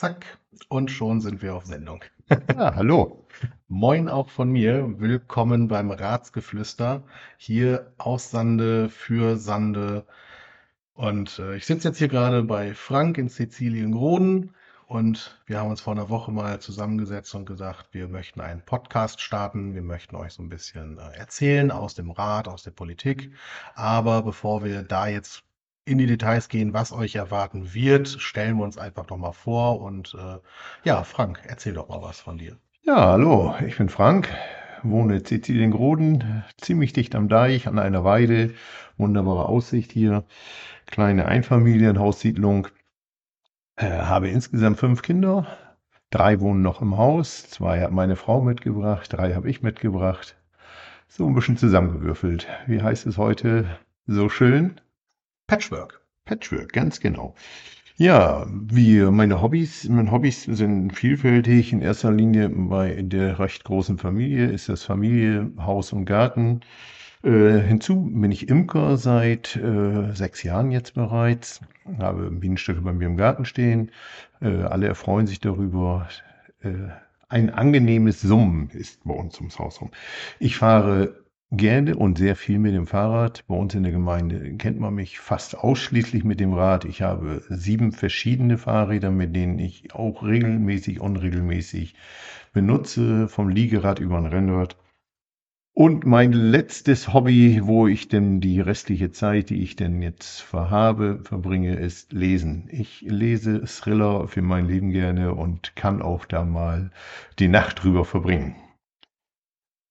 Zack, und schon sind wir auf Sendung. Ja, hallo. Moin auch von mir. Willkommen beim Ratsgeflüster. Hier aus Sande, für Sande. Und äh, ich sitze jetzt hier gerade bei Frank in Sizilien-Groden und wir haben uns vor einer Woche mal zusammengesetzt und gesagt, wir möchten einen Podcast starten. Wir möchten euch so ein bisschen äh, erzählen aus dem Rat, aus der Politik. Aber bevor wir da jetzt in die Details gehen, was euch erwarten wird, stellen wir uns einfach noch mal vor. Und äh, ja, Frank, erzähl doch mal was von dir. Ja, hallo, ich bin Frank, wohne in Sizilien-Groden, ziemlich dicht am Deich, an einer Weide. Wunderbare Aussicht hier. Kleine Einfamilienhaussiedlung. Äh, habe insgesamt fünf Kinder. Drei wohnen noch im Haus. Zwei hat meine Frau mitgebracht. Drei habe ich mitgebracht. So ein bisschen zusammengewürfelt. Wie heißt es heute? So schön? Patchwork. Patchwork, ganz genau. Ja, wie meine Hobbys, meine Hobbys sind vielfältig. In erster Linie bei der recht großen Familie ist das Familie, Haus und Garten. Äh, hinzu bin ich Imker seit äh, sechs Jahren jetzt bereits, habe Bienenstöcke bei mir im Garten stehen. Äh, alle erfreuen sich darüber. Äh, ein angenehmes Summen ist bei uns ums Haus rum. Ich fahre Gerne und sehr viel mit dem Fahrrad. Bei uns in der Gemeinde kennt man mich fast ausschließlich mit dem Rad. Ich habe sieben verschiedene Fahrräder, mit denen ich auch regelmäßig, unregelmäßig benutze, vom Liegerad über ein Rennrad. Und mein letztes Hobby, wo ich denn die restliche Zeit, die ich denn jetzt verhabe, verbringe, ist Lesen. Ich lese Thriller für mein Leben gerne und kann auch da mal die Nacht drüber verbringen.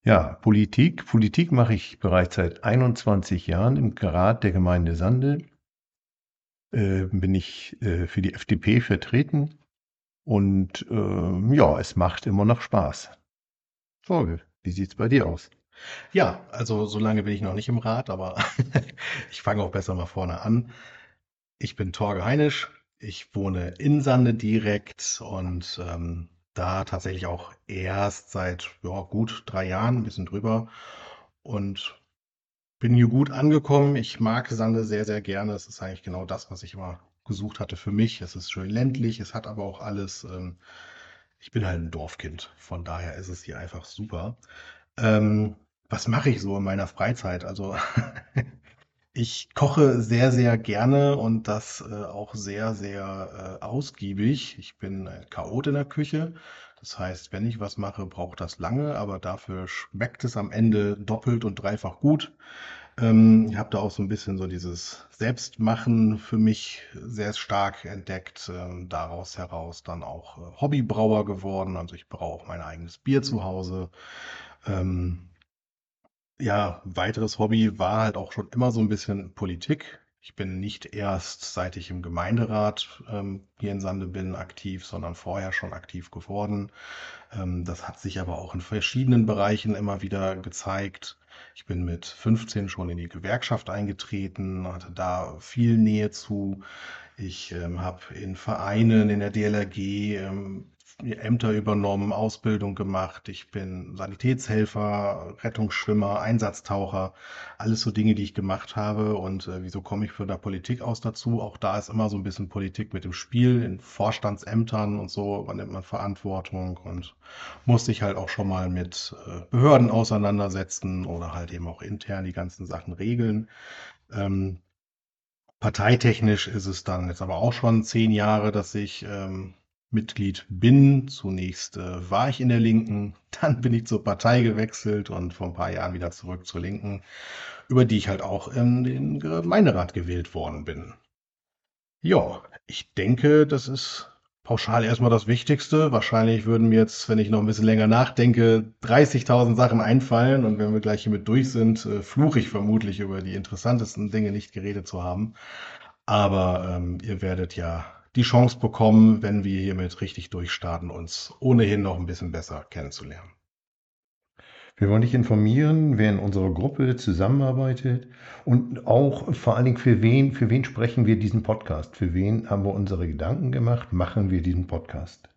Ja, Politik. Politik mache ich bereits seit 21 Jahren im Rat der Gemeinde Sande. Äh, bin ich äh, für die FDP vertreten und äh, ja, es macht immer noch Spaß. So, wie sieht's bei dir aus? Ja, also so lange bin ich noch nicht im Rat, aber ich fange auch besser mal vorne an. Ich bin Torge Heinisch, ich wohne in Sande direkt und ähm, da tatsächlich auch erst seit ja, gut drei Jahren, ein bisschen drüber. Und bin hier gut angekommen. Ich mag Sande sehr, sehr gerne. Es ist eigentlich genau das, was ich immer gesucht hatte für mich. Es ist schön ländlich, es hat aber auch alles. Ähm, ich bin halt ein Dorfkind, von daher ist es hier einfach super. Ähm, was mache ich so in meiner Freizeit? Also Ich koche sehr, sehr gerne und das äh, auch sehr, sehr äh, ausgiebig. Ich bin ein Chaot in der Küche. Das heißt, wenn ich was mache, braucht das lange, aber dafür schmeckt es am Ende doppelt und dreifach gut. Ähm, ich habe da auch so ein bisschen so dieses Selbstmachen für mich sehr stark entdeckt. Ähm, daraus heraus dann auch äh, Hobbybrauer geworden. Also ich brauche mein eigenes Bier zu Hause. Ähm, ja, weiteres Hobby war halt auch schon immer so ein bisschen Politik. Ich bin nicht erst, seit ich im Gemeinderat ähm, hier in Sande bin, aktiv, sondern vorher schon aktiv geworden. Ähm, das hat sich aber auch in verschiedenen Bereichen immer wieder gezeigt. Ich bin mit 15 schon in die Gewerkschaft eingetreten, hatte da viel Nähe zu. Ich ähm, habe in Vereinen in der DLRG ähm, Ämter übernommen, Ausbildung gemacht. Ich bin Sanitätshelfer, Rettungsschwimmer, Einsatztaucher. Alles so Dinge, die ich gemacht habe. Und äh, wieso komme ich von der Politik aus dazu? Auch da ist immer so ein bisschen Politik mit dem Spiel. In Vorstandsämtern und so übernimmt man Verantwortung und muss sich halt auch schon mal mit äh, Behörden auseinandersetzen oder halt eben auch intern die ganzen Sachen regeln. Ähm, Parteitechnisch ist es dann jetzt aber auch schon zehn Jahre, dass ich ähm, Mitglied bin. Zunächst äh, war ich in der Linken, dann bin ich zur Partei gewechselt und vor ein paar Jahren wieder zurück zur Linken, über die ich halt auch in den Gemeinderat gewählt worden bin. Ja, ich denke, das ist pauschal erstmal das Wichtigste. Wahrscheinlich würden mir jetzt, wenn ich noch ein bisschen länger nachdenke, 30.000 Sachen einfallen und wenn wir gleich hiermit durch sind, äh, fluche ich vermutlich über die interessantesten Dinge nicht geredet zu haben. Aber ähm, ihr werdet ja die Chance bekommen, wenn wir hiermit richtig durchstarten, uns ohnehin noch ein bisschen besser kennenzulernen. Wir wollen dich informieren, wer in unserer Gruppe zusammenarbeitet und auch vor allen Dingen für wen, für wen sprechen wir diesen Podcast? Für wen haben wir unsere Gedanken gemacht? Machen wir diesen Podcast?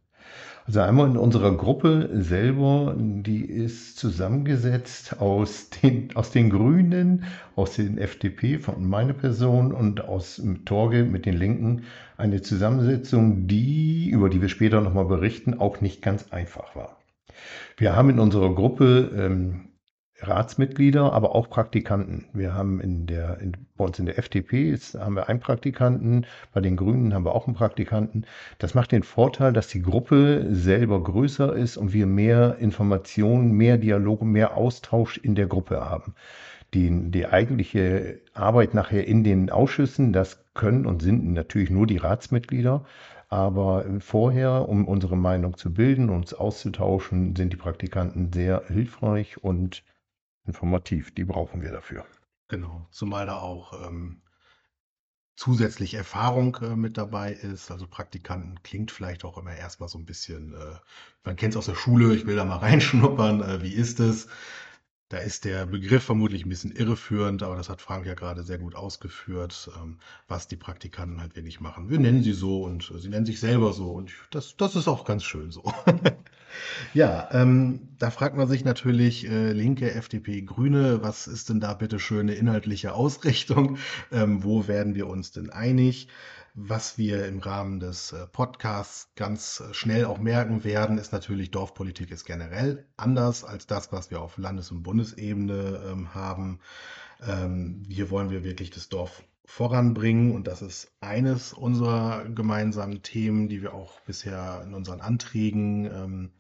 Also einmal in unserer Gruppe selber, die ist zusammengesetzt aus den, aus den Grünen, aus den FDP von meiner Person und aus Torge mit den Linken. Eine Zusammensetzung, die, über die wir später nochmal berichten, auch nicht ganz einfach war. Wir haben in unserer Gruppe ähm, Ratsmitglieder, aber auch Praktikanten. Wir haben in der, in, bei uns in der FDP ist, haben wir einen Praktikanten, bei den Grünen haben wir auch einen Praktikanten. Das macht den Vorteil, dass die Gruppe selber größer ist und wir mehr Informationen, mehr Dialoge, mehr Austausch in der Gruppe haben. Die, die eigentliche Arbeit nachher in den Ausschüssen, das können und sind natürlich nur die Ratsmitglieder. Aber vorher, um unsere Meinung zu bilden, uns auszutauschen, sind die Praktikanten sehr hilfreich und informativ. Die brauchen wir dafür. Genau, zumal da auch ähm, zusätzlich Erfahrung äh, mit dabei ist. Also Praktikanten klingt vielleicht auch immer erstmal so ein bisschen, äh, man kennt es aus der Schule, ich will da mal reinschnuppern, äh, wie ist es? Da ist der Begriff vermutlich ein bisschen irreführend, aber das hat Frank ja gerade sehr gut ausgeführt, ähm, was die Praktikanten halt wirklich machen. Wir nennen sie so und äh, sie nennen sich selber so und das, das ist auch ganz schön so. Ja, ähm, da fragt man sich natürlich, äh, Linke, FDP, Grüne, was ist denn da bitte schöne inhaltliche Ausrichtung? Ähm, wo werden wir uns denn einig? Was wir im Rahmen des äh, Podcasts ganz äh, schnell auch merken werden, ist natürlich, Dorfpolitik ist generell anders als das, was wir auf Landes- und Bundesebene ähm, haben. Ähm, hier wollen wir wirklich das Dorf voranbringen. Und das ist eines unserer gemeinsamen Themen, die wir auch bisher in unseren Anträgen ähm,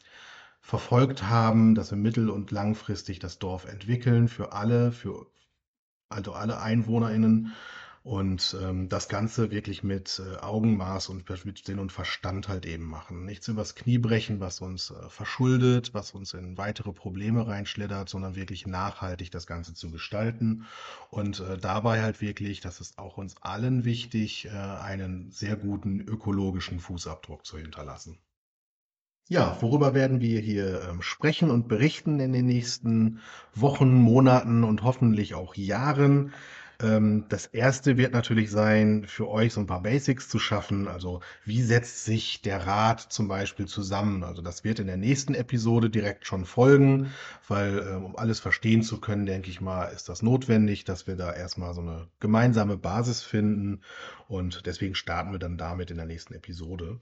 verfolgt haben, dass wir mittel- und langfristig das Dorf entwickeln für alle, für also alle EinwohnerInnen und ähm, das Ganze wirklich mit äh, Augenmaß und mit Sinn und Verstand halt eben machen. Nichts übers Knie brechen, was uns äh, verschuldet, was uns in weitere Probleme reinschlittert, sondern wirklich nachhaltig das Ganze zu gestalten. Und äh, dabei halt wirklich, das ist auch uns allen wichtig, äh, einen sehr guten ökologischen Fußabdruck zu hinterlassen. Ja, worüber werden wir hier ähm, sprechen und berichten in den nächsten Wochen, Monaten und hoffentlich auch Jahren? Ähm, das erste wird natürlich sein, für euch so ein paar Basics zu schaffen. Also wie setzt sich der Rat zum Beispiel zusammen? Also das wird in der nächsten Episode direkt schon folgen, weil ähm, um alles verstehen zu können, denke ich mal, ist das notwendig, dass wir da erstmal so eine gemeinsame Basis finden. Und deswegen starten wir dann damit in der nächsten Episode.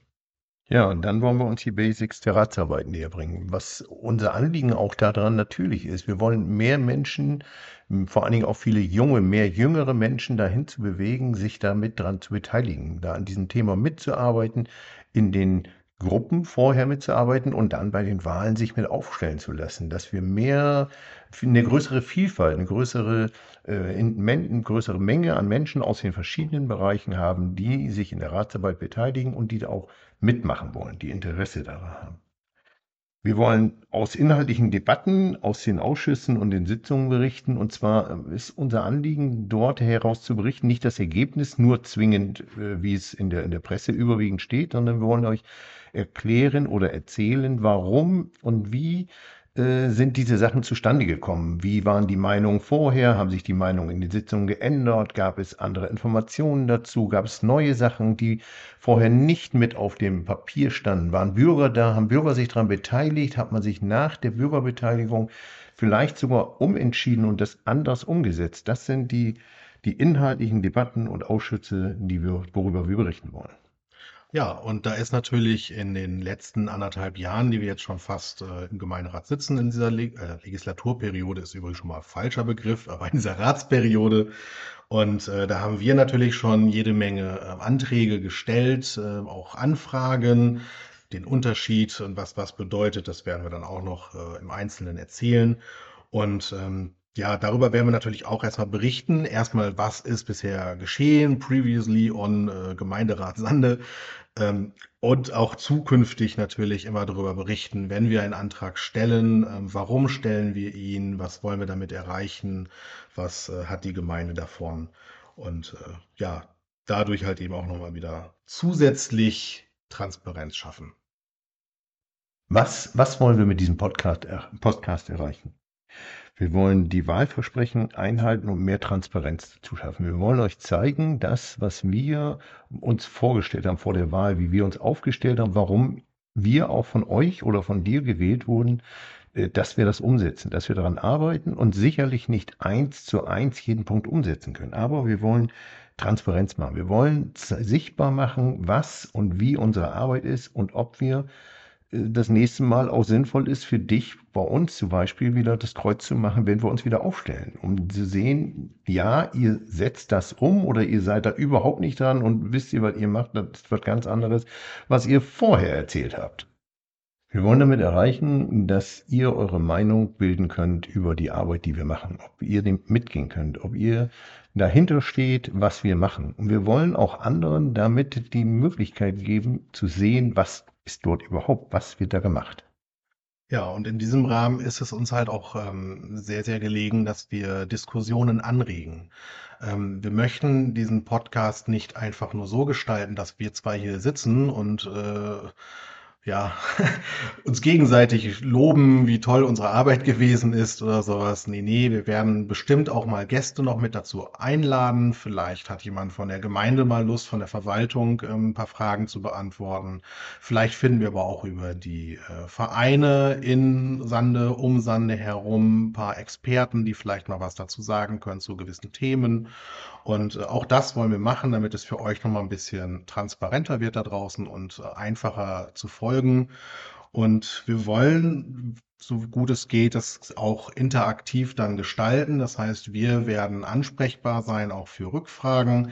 Ja, und dann wollen wir uns die Basics der Ratsarbeit näher bringen. Was unser Anliegen auch daran natürlich ist, wir wollen mehr Menschen, vor allen Dingen auch viele junge, mehr jüngere Menschen dahin zu bewegen, sich damit dran zu beteiligen, da an diesem Thema mitzuarbeiten, in den Gruppen vorher mitzuarbeiten und dann bei den Wahlen sich mit aufstellen zu lassen, dass wir mehr, eine größere Vielfalt, eine größere, äh, in, eine größere Menge an Menschen aus den verschiedenen Bereichen haben, die sich in der Ratsarbeit beteiligen und die auch mitmachen wollen, die Interesse daran haben. Wir wollen aus inhaltlichen Debatten, aus den Ausschüssen und den Sitzungen berichten. Und zwar äh, ist unser Anliegen, dort heraus zu berichten, nicht das Ergebnis nur zwingend, äh, wie es in der, in der Presse überwiegend steht, sondern wir wollen euch erklären oder erzählen, warum und wie äh, sind diese Sachen zustande gekommen? Wie waren die Meinungen vorher? Haben sich die Meinungen in den Sitzungen geändert? Gab es andere Informationen dazu? Gab es neue Sachen, die vorher nicht mit auf dem Papier standen? Waren Bürger da? Haben Bürger sich daran beteiligt? Hat man sich nach der Bürgerbeteiligung vielleicht sogar umentschieden und das anders umgesetzt? Das sind die, die inhaltlichen Debatten und Ausschüsse, die wir, worüber wir berichten wollen. Ja, und da ist natürlich in den letzten anderthalb Jahren, die wir jetzt schon fast äh, im Gemeinderat sitzen, in dieser Leg äh, Legislaturperiode ist übrigens schon mal falscher Begriff, aber in dieser Ratsperiode. Und äh, da haben wir natürlich schon jede Menge äh, Anträge gestellt, äh, auch Anfragen. Den Unterschied und was was bedeutet, das werden wir dann auch noch äh, im Einzelnen erzählen. Und ähm, ja, darüber werden wir natürlich auch erstmal berichten. Erstmal, was ist bisher geschehen, previously on äh, Gemeinderat Sande. Ähm, und auch zukünftig natürlich immer darüber berichten, wenn wir einen Antrag stellen, ähm, warum stellen wir ihn, was wollen wir damit erreichen, was äh, hat die Gemeinde davon. Und äh, ja, dadurch halt eben auch nochmal wieder zusätzlich Transparenz schaffen. Was, was wollen wir mit diesem Podcast, Podcast erreichen? Wir wollen die Wahlversprechen einhalten und mehr Transparenz zu schaffen. Wir wollen euch zeigen, das, was wir uns vorgestellt haben vor der Wahl, wie wir uns aufgestellt haben, warum wir auch von euch oder von dir gewählt wurden, äh, dass wir das umsetzen, dass wir daran arbeiten und sicherlich nicht eins zu eins jeden Punkt umsetzen können. Aber wir wollen Transparenz machen. Wir wollen sichtbar machen, was und wie unsere Arbeit ist und ob wir das nächste Mal auch sinnvoll ist für dich, bei uns zum Beispiel wieder das Kreuz zu machen, wenn wir uns wieder aufstellen, um zu sehen, ja, ihr setzt das um oder ihr seid da überhaupt nicht dran und wisst ihr, was ihr macht, das ist was ganz anderes, was ihr vorher erzählt habt. Wir wollen damit erreichen, dass ihr eure Meinung bilden könnt über die Arbeit, die wir machen, ob ihr dem mitgehen könnt, ob ihr dahinter steht, was wir machen. Und wir wollen auch anderen damit die Möglichkeit geben, zu sehen, was ist dort überhaupt, was wird da gemacht. Ja, und in diesem Rahmen ist es uns halt auch ähm, sehr, sehr gelegen, dass wir Diskussionen anregen. Ähm, wir möchten diesen Podcast nicht einfach nur so gestalten, dass wir zwei hier sitzen und äh, ja, uns gegenseitig loben, wie toll unsere Arbeit gewesen ist oder sowas. Nee, nee, wir werden bestimmt auch mal Gäste noch mit dazu einladen. Vielleicht hat jemand von der Gemeinde mal Lust, von der Verwaltung ähm, ein paar Fragen zu beantworten. Vielleicht finden wir aber auch über die äh, Vereine in Sande, um Sande herum ein paar Experten, die vielleicht mal was dazu sagen können zu gewissen Themen. Und äh, auch das wollen wir machen, damit es für euch noch mal ein bisschen transparenter wird da draußen und äh, einfacher zu folgen. Und wir wollen, so gut es geht, das auch interaktiv dann gestalten. Das heißt, wir werden ansprechbar sein, auch für Rückfragen.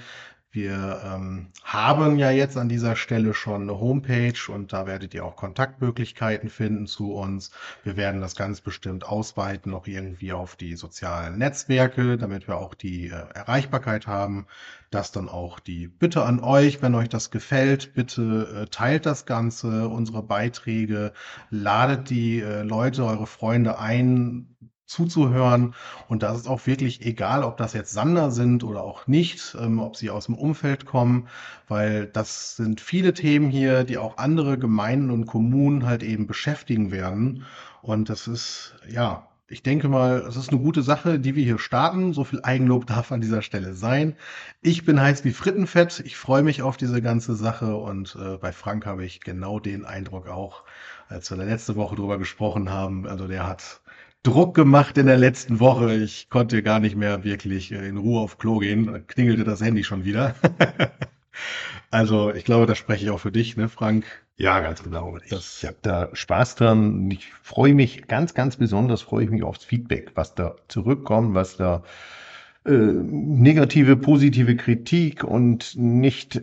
Wir ähm, haben ja jetzt an dieser Stelle schon eine Homepage und da werdet ihr auch Kontaktmöglichkeiten finden zu uns. Wir werden das ganz bestimmt ausweiten, noch irgendwie auf die sozialen Netzwerke, damit wir auch die äh, Erreichbarkeit haben. Das dann auch die Bitte an euch, wenn euch das gefällt, bitte äh, teilt das Ganze, unsere Beiträge, ladet die äh, Leute, eure Freunde ein, zuzuhören. Und das ist auch wirklich egal, ob das jetzt Sander sind oder auch nicht, ähm, ob sie aus dem Umfeld kommen, weil das sind viele Themen hier, die auch andere Gemeinden und Kommunen halt eben beschäftigen werden. Und das ist, ja, ich denke mal, es ist eine gute Sache, die wir hier starten. So viel Eigenlob darf an dieser Stelle sein. Ich bin heiß wie Frittenfett. Ich freue mich auf diese ganze Sache und äh, bei Frank habe ich genau den Eindruck auch, als wir letzte Woche drüber gesprochen haben. Also der hat Druck gemacht in der letzten Woche. Ich konnte gar nicht mehr wirklich äh, in Ruhe auf Klo gehen. Da klingelte das Handy schon wieder. also ich glaube, das spreche ich auch für dich, ne, Frank? Ja, ganz genau. Ich, ich habe da Spaß dran. Ich freue mich ganz, ganz besonders, freue ich mich aufs Feedback, was da zurückkommt, was da negative, positive Kritik und nicht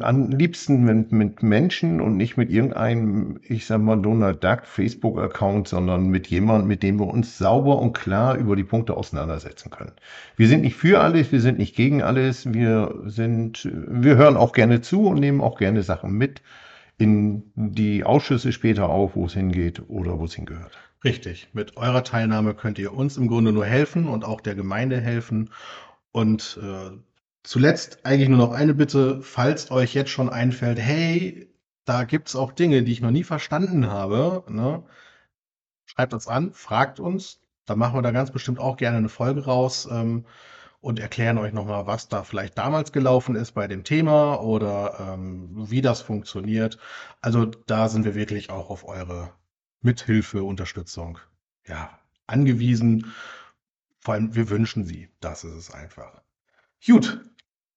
am liebsten mit, mit Menschen und nicht mit irgendeinem, ich sag mal, Donald Duck Facebook-Account, sondern mit jemandem, mit dem wir uns sauber und klar über die Punkte auseinandersetzen können. Wir sind nicht für alles, wir sind nicht gegen alles, wir sind, wir hören auch gerne zu und nehmen auch gerne Sachen mit in die Ausschüsse später auf, wo es hingeht oder wo es hingehört. Richtig. Mit eurer Teilnahme könnt ihr uns im Grunde nur helfen und auch der Gemeinde helfen. Und äh, zuletzt eigentlich nur noch eine Bitte, falls euch jetzt schon einfällt, hey, da gibt es auch Dinge, die ich noch nie verstanden habe, ne? schreibt uns an, fragt uns. Da machen wir da ganz bestimmt auch gerne eine Folge raus ähm, und erklären euch nochmal, was da vielleicht damals gelaufen ist bei dem Thema oder ähm, wie das funktioniert. Also da sind wir wirklich auch auf eure Mithilfe, Unterstützung, ja, angewiesen. Vor allem, wir wünschen sie. Das ist es einfach. Gut,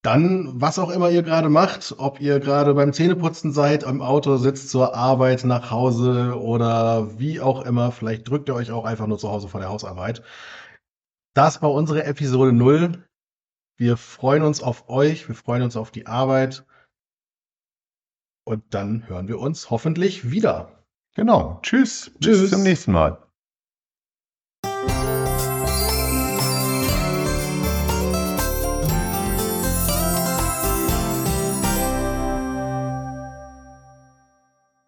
dann, was auch immer ihr gerade macht, ob ihr gerade beim Zähneputzen seid, am Auto sitzt zur Arbeit, nach Hause oder wie auch immer, vielleicht drückt ihr euch auch einfach nur zu Hause vor der Hausarbeit. Das war unsere Episode 0. Wir freuen uns auf euch, wir freuen uns auf die Arbeit und dann hören wir uns hoffentlich wieder. Genau. Tschüss. Tschüss. Bis zum nächsten Mal.